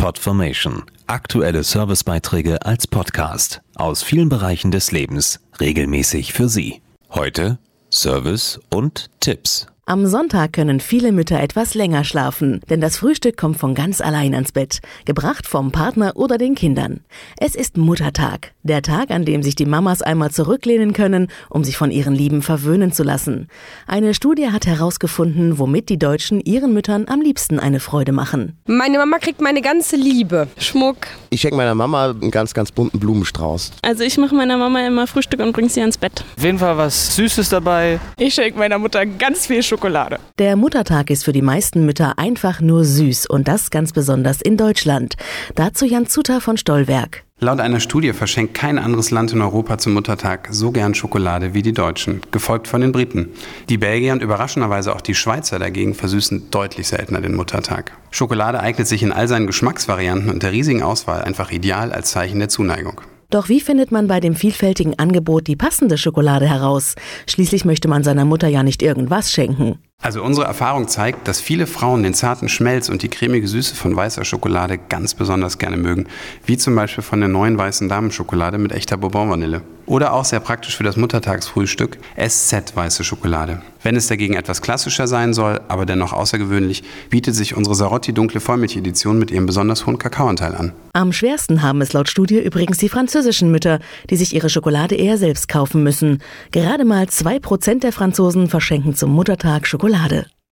Podformation. Aktuelle Servicebeiträge als Podcast aus vielen Bereichen des Lebens regelmäßig für Sie. Heute Service und Tipps. Am Sonntag können viele Mütter etwas länger schlafen, denn das Frühstück kommt von ganz allein ans Bett, gebracht vom Partner oder den Kindern. Es ist Muttertag, der Tag, an dem sich die Mamas einmal zurücklehnen können, um sich von ihren Lieben verwöhnen zu lassen. Eine Studie hat herausgefunden, womit die Deutschen ihren Müttern am liebsten eine Freude machen. Meine Mama kriegt meine ganze Liebe. Schmuck. Ich schenke meiner Mama einen ganz, ganz bunten Blumenstrauß. Also ich mache meiner Mama immer Frühstück und bringe sie ans Bett. Auf jeden Fall was Süßes dabei. Ich schenke meiner Mutter ganz viel Schokolade. Der Muttertag ist für die meisten Mütter einfach nur süß und das ganz besonders in Deutschland. Dazu Jan Zuter von Stollwerk. Laut einer Studie verschenkt kein anderes Land in Europa zum Muttertag so gern Schokolade wie die Deutschen, gefolgt von den Briten. Die Belgier und überraschenderweise auch die Schweizer dagegen versüßen deutlich seltener den Muttertag. Schokolade eignet sich in all seinen Geschmacksvarianten und der riesigen Auswahl einfach ideal als Zeichen der Zuneigung. Doch wie findet man bei dem vielfältigen Angebot die passende Schokolade heraus? Schließlich möchte man seiner Mutter ja nicht irgendwas schenken. Also unsere Erfahrung zeigt, dass viele Frauen den zarten Schmelz und die cremige Süße von weißer Schokolade ganz besonders gerne mögen, wie zum Beispiel von der neuen weißen Damenschokolade mit echter Bourbon-Vanille. Oder auch sehr praktisch für das Muttertagsfrühstück SZ weiße Schokolade. Wenn es dagegen etwas klassischer sein soll, aber dennoch außergewöhnlich, bietet sich unsere Sarotti dunkle Vollmilch-Edition mit ihrem besonders hohen Kakaoanteil an. Am schwersten haben es laut Studie übrigens die französischen Mütter, die sich ihre Schokolade eher selbst kaufen müssen. Gerade mal zwei Prozent der Franzosen verschenken zum Muttertag Schokolade.